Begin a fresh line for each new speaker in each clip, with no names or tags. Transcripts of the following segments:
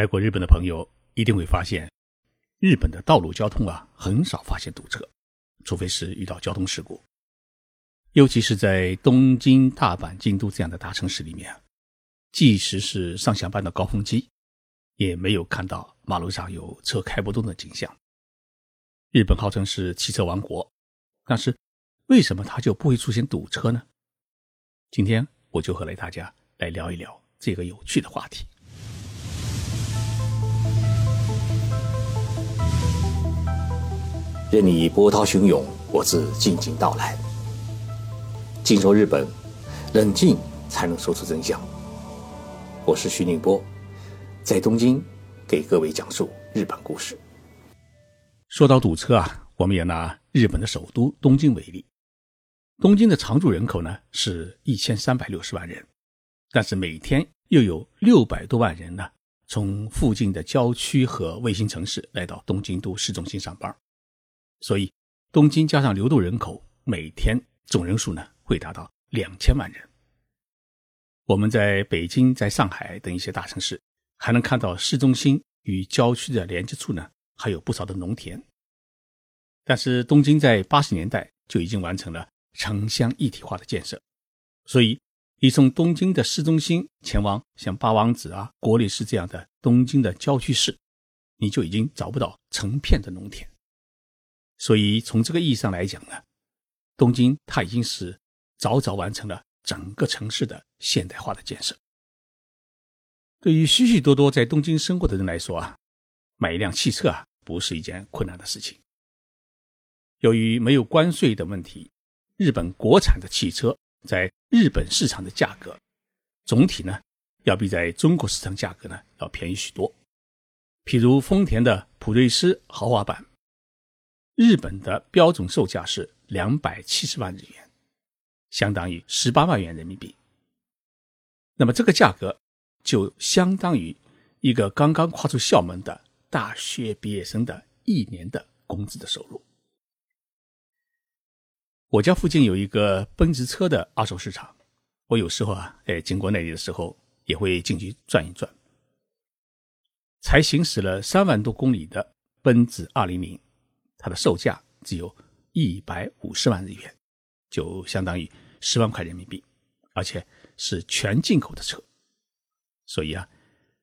来过日本的朋友一定会发现，日本的道路交通啊很少发现堵车，除非是遇到交通事故。尤其是在东京、大阪、京都这样的大城市里面，即使是上下班的高峰期，也没有看到马路上有车开不动的景象。日本号称是汽车王国，但是为什么它就不会出现堵车呢？今天我就和来大家来聊一聊这个有趣的话题。
任你波涛汹涌，我自静静到来。静说日本，冷静才能说出真相。我是徐宁波，在东京给各位讲述日本故事。
说到堵车啊，我们也拿日本的首都东京为例。东京的常住人口呢是一千三百六十万人，但是每天又有六百多万人呢从附近的郊区和卫星城市来到东京都市中心上班。所以，东京加上流动人口，每天总人数呢会达到两千万人。我们在北京、在上海等一些大城市，还能看到市中心与郊区的连接处呢，还有不少的农田。但是，东京在八十年代就已经完成了城乡一体化的建设，所以你从东京的市中心前往像八王子啊、国立市这样的东京的郊区市，你就已经找不到成片的农田。所以从这个意义上来讲呢，东京它已经是早早完成了整个城市的现代化的建设。对于许许多多在东京生活的人来说啊，买一辆汽车啊不是一件困难的事情。由于没有关税的问题，日本国产的汽车在日本市场的价格总体呢要比在中国市场价格呢要便宜许多。譬如丰田的普锐斯豪华版。日本的标准售价是两百七十万日元，相当于十八万元人民币。那么这个价格就相当于一个刚刚跨出校门的大学毕业生的一年的工资的收入。我家附近有一个奔驰车的二手市场，我有时候啊，哎，经过那里的时候也会进去转一转。才行驶了三万多公里的奔驰二零零。它的售价只有一百五十万日元，就相当于十万块人民币，而且是全进口的车。所以啊，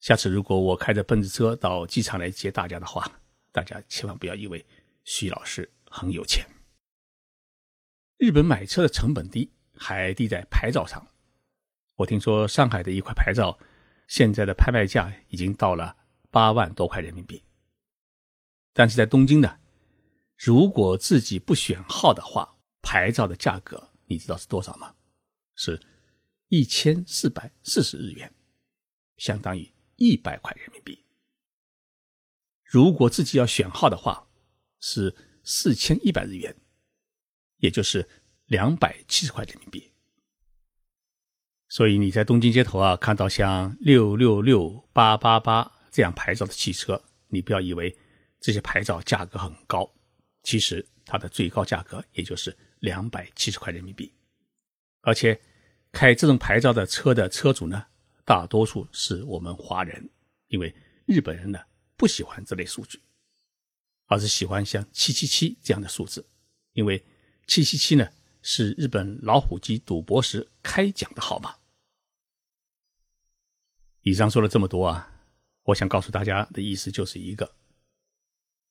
下次如果我开着奔驰车到机场来接大家的话，大家千万不要以为徐老师很有钱。日本买车的成本低，还低在牌照上。我听说上海的一块牌照，现在的拍卖价已经到了八万多块人民币，但是在东京呢。如果自己不选号的话，牌照的价格你知道是多少吗？是一千四百四十日元，相当于一百块人民币。如果自己要选号的话，是四千一百日元，也就是两百七十块人民币。所以你在东京街头啊，看到像六六六八八八这样牌照的汽车，你不要以为这些牌照价格很高。其实它的最高价格也就是两百七十块人民币，而且开这种牌照的车的车主呢，大多数是我们华人，因为日本人呢不喜欢这类数据，而是喜欢像七七七这样的数字，因为七七七呢是日本老虎机赌博时开奖的号码。以上说了这么多啊，我想告诉大家的意思就是一个。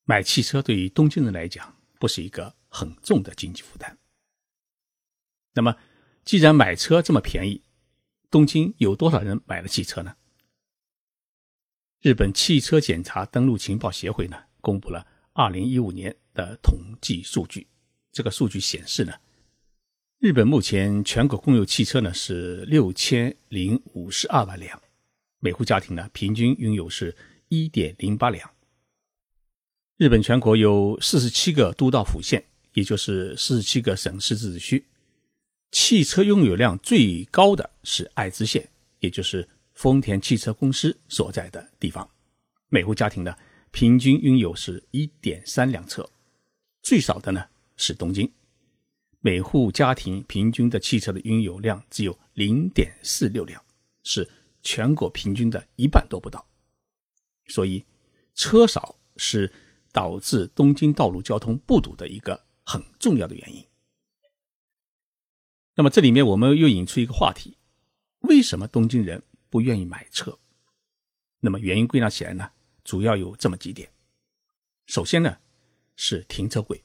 买汽车对于东京人来讲不是一个很重的经济负担。那么，既然买车这么便宜，东京有多少人买了汽车呢？日本汽车检查登录情报协会呢公布了二零一五年的统计数据。这个数据显示呢，日本目前全国共有汽车呢是六千零五十二万辆，每户家庭呢平均拥有是一点零八辆。日本全国有四十七个都道府县，也就是四十七个省市自治区。汽车拥有量最高的是爱知县，也就是丰田汽车公司所在的地方。每户家庭呢，平均拥有是一点三辆车。最少的呢是东京，每户家庭平均的汽车的拥有量只有零点四六辆，是全国平均的一半都不到。所以车少是导致东京道路交通不堵的一个很重要的原因。那么这里面我们又引出一个话题：为什么东京人不愿意买车？那么原因归纳起来呢，主要有这么几点。首先呢，是停车贵。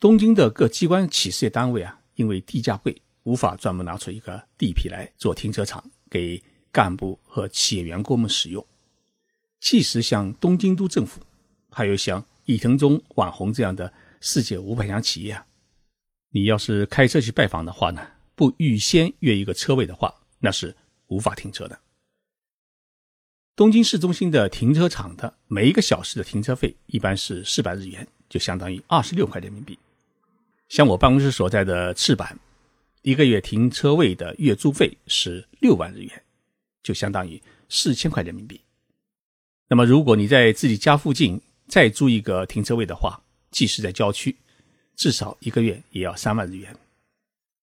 东京的各机关企事业单位啊，因为地价贵，无法专门拿出一个地皮来做停车场给干部和企业员工们使用。即使像东京都政府，还有像伊藤忠、网红这样的世界五百强企业啊，你要是开车去拜访的话呢，不预先约一个车位的话，那是无法停车的。东京市中心的停车场的每一个小时的停车费一般是四百日元，就相当于二十六块人民币。像我办公室所在的赤坂，一个月停车位的月租费是六万日元，就相当于四千块人民币。那么如果你在自己家附近再租一个停车位的话，即使在郊区，至少一个月也要三万日元，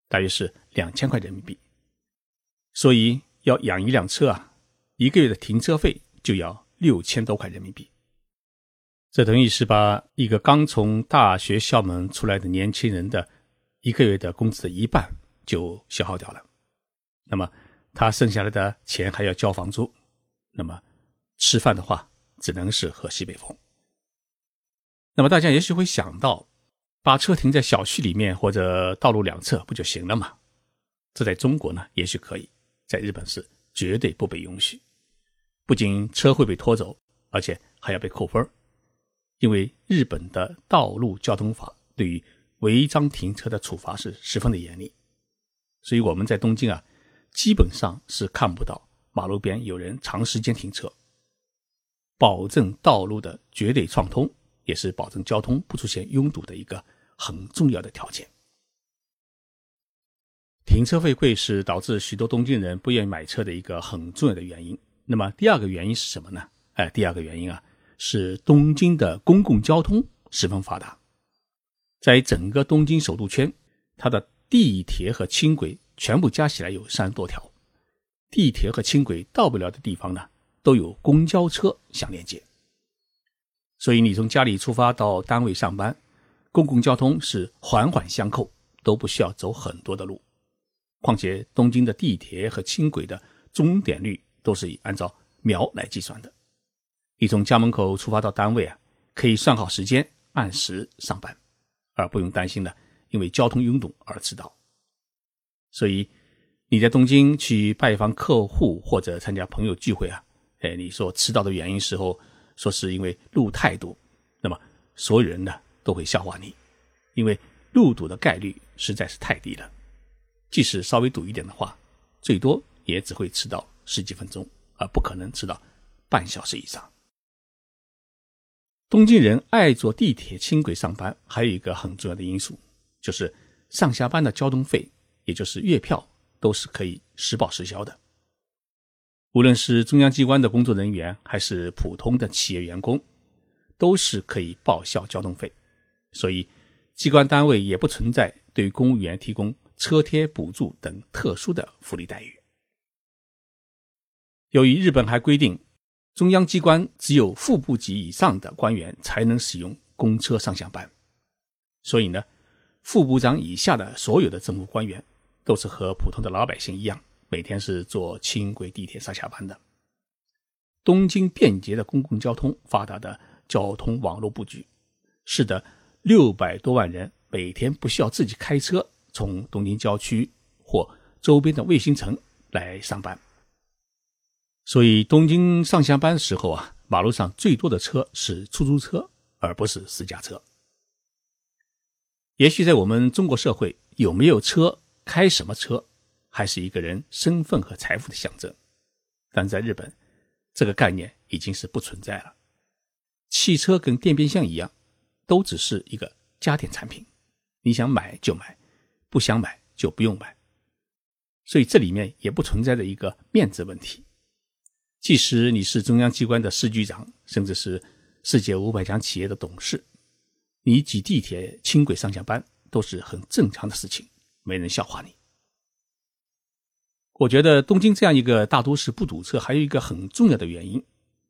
大约是两千块人民币。所以要养一辆车啊。一个月的停车费就要六千多块人民币，这等于是把一个刚从大学校门出来的年轻人的一个月的工资的一半就消耗掉了。那么他剩下来的钱还要交房租，那么吃饭的话只能是喝西北风。那么大家也许会想到，把车停在小区里面或者道路两侧不就行了吗？这在中国呢，也许可以，在日本是绝对不被允许。不仅车会被拖走，而且还要被扣分因为日本的道路交通法对于违章停车的处罚是十分的严厉，所以我们在东京啊，基本上是看不到马路边有人长时间停车。保证道路的绝对畅通，也是保证交通不出现拥堵的一个很重要的条件。停车费贵是导致许多东京人不愿意买车的一个很重要的原因。那么第二个原因是什么呢？哎，第二个原因啊，是东京的公共交通十分发达，在整个东京首都圈，它的地铁和轻轨全部加起来有三十多条，地铁和轻轨到不了的地方呢，都有公交车相连接。所以你从家里出发到单位上班，公共交通是环环相扣，都不需要走很多的路。况且东京的地铁和轻轨的终点率。都是以按照秒来计算的。你从家门口出发到单位啊，可以算好时间，按时上班，而不用担心呢因为交通拥堵而迟到。所以你在东京去拜访客户或者参加朋友聚会啊，哎，你说迟到的原因时候，说是因为路太堵，那么所有人呢都会笑话你，因为路堵的概率实在是太低了。即使稍微堵一点的话，最多也只会迟到。十几分钟，而不可能迟到半小时以上。东京人爱坐地铁、轻轨上班，还有一个很重要的因素，就是上下班的交通费，也就是月票，都是可以实报实销的。无论是中央机关的工作人员，还是普通的企业员工，都是可以报销交通费。所以，机关单位也不存在对公务员提供车贴补助等特殊的福利待遇。由于日本还规定，中央机关只有副部级以上的官员才能使用公车上下班，所以呢，副部长以下的所有的政府官员都是和普通的老百姓一样，每天是坐轻轨、地铁上下班的。东京便捷的公共交通、发达的交通网络布局，使得六百多万人每天不需要自己开车从东京郊区或周边的卫星城来上班。所以，东京上下班的时候啊，马路上最多的车是出租车，而不是私家车。也许在我们中国社会，有没有车、开什么车，还是一个人身份和财富的象征。但在日本，这个概念已经是不存在了。汽车跟电冰箱一样，都只是一个家电产品，你想买就买，不想买就不用买。所以这里面也不存在着一个面子问题。即使你是中央机关的市局长，甚至是世界五百强企业的董事，你挤地铁、轻轨上下班都是很正常的事情，没人笑话你。我觉得东京这样一个大都市不堵车，还有一个很重要的原因，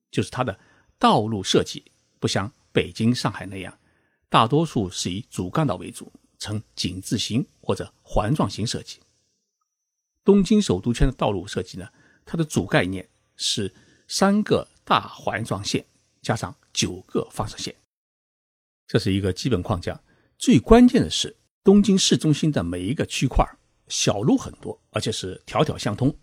就是它的道路设计不像北京、上海那样，大多数是以主干道为主，呈井字形或者环状形设计。东京首都圈的道路设计呢，它的主概念是三个大环状线加上九个放射线，这是一个基本框架。最关键的是，东京市中心的每一个区块小路很多，而且是条条相通，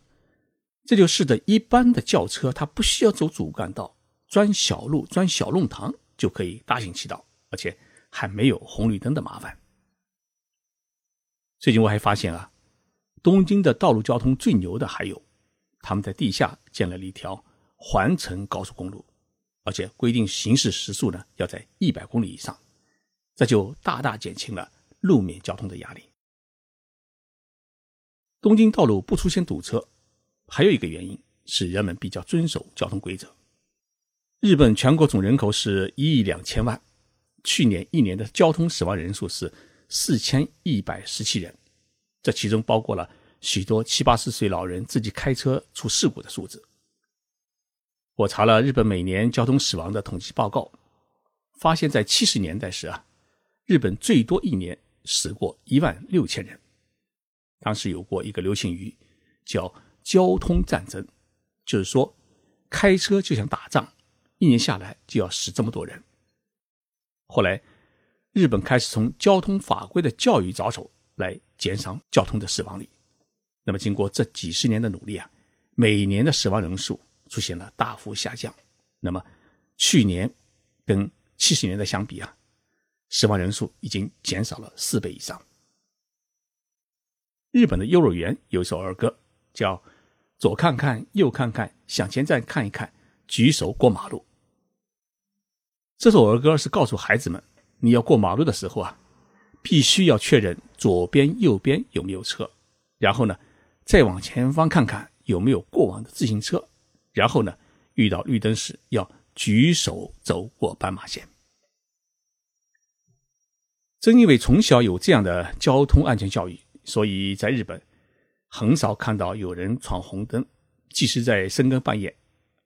这就使得一般的轿车它不需要走主干道，钻小路、钻小弄堂就可以大行其道，而且还没有红绿灯的麻烦。最近我还发现啊。东京的道路交通最牛的还有，他们在地下建了一条环城高速公路，而且规定行驶时速呢要在一百公里以上，这就大大减轻了路面交通的压力。东京道路不出现堵车，还有一个原因是人们比较遵守交通规则。日本全国总人口是一亿两千万，去年一年的交通死亡人数是四千一百十七人。这其中包括了许多七八十岁老人自己开车出事故的数字。我查了日本每年交通死亡的统计报告，发现，在七十年代时啊，日本最多一年死过一万六千人。当时有过一个流行语，叫“交通战争”，就是说开车就像打仗，一年下来就要死这么多人。后来，日本开始从交通法规的教育着手。来减少交通的死亡率。那么，经过这几十年的努力啊，每年的死亡人数出现了大幅下降。那么，去年跟七十年代相比啊，死亡人数已经减少了四倍以上。日本的幼儿园有一首儿歌，叫“左看看，右看看，向前站看一看，举手过马路”。这首儿歌是告诉孩子们，你要过马路的时候啊。必须要确认左边、右边有没有车，然后呢，再往前方看看有没有过往的自行车，然后呢，遇到绿灯时要举手走过斑马线。正因为从小有这样的交通安全教育，所以在日本很少看到有人闯红灯。即使在深更半夜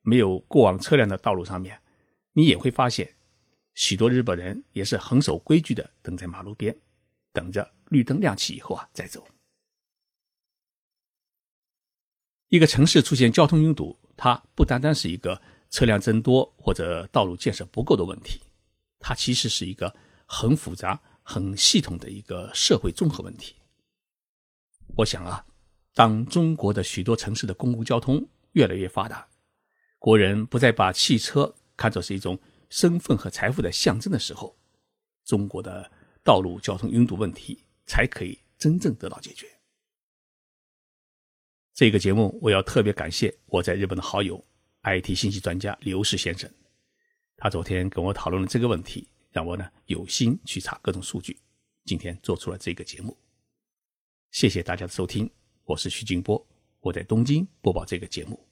没有过往车辆的道路上面，你也会发现。许多日本人也是很守规矩的，等在马路边，等着绿灯亮起以后啊再走。一个城市出现交通拥堵，它不单单是一个车辆增多或者道路建设不够的问题，它其实是一个很复杂、很系统的一个社会综合问题。我想啊，当中国的许多城市的公共交通越来越发达，国人不再把汽车看作是一种。身份和财富的象征的时候，中国的道路交通拥堵问题才可以真正得到解决。这个节目我要特别感谢我在日本的好友 IT 信息专家刘氏先生，他昨天跟我讨论了这个问题，让我呢有心去查各种数据，今天做出了这个节目。谢谢大家的收听，我是徐静波，我在东京播报这个节目。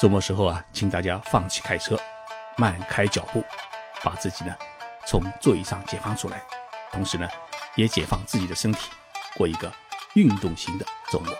周末时候啊，请大家放弃开车。慢开脚步，把自己呢从座椅上解放出来，同时呢也解放自己的身体，过一个运动型的周末。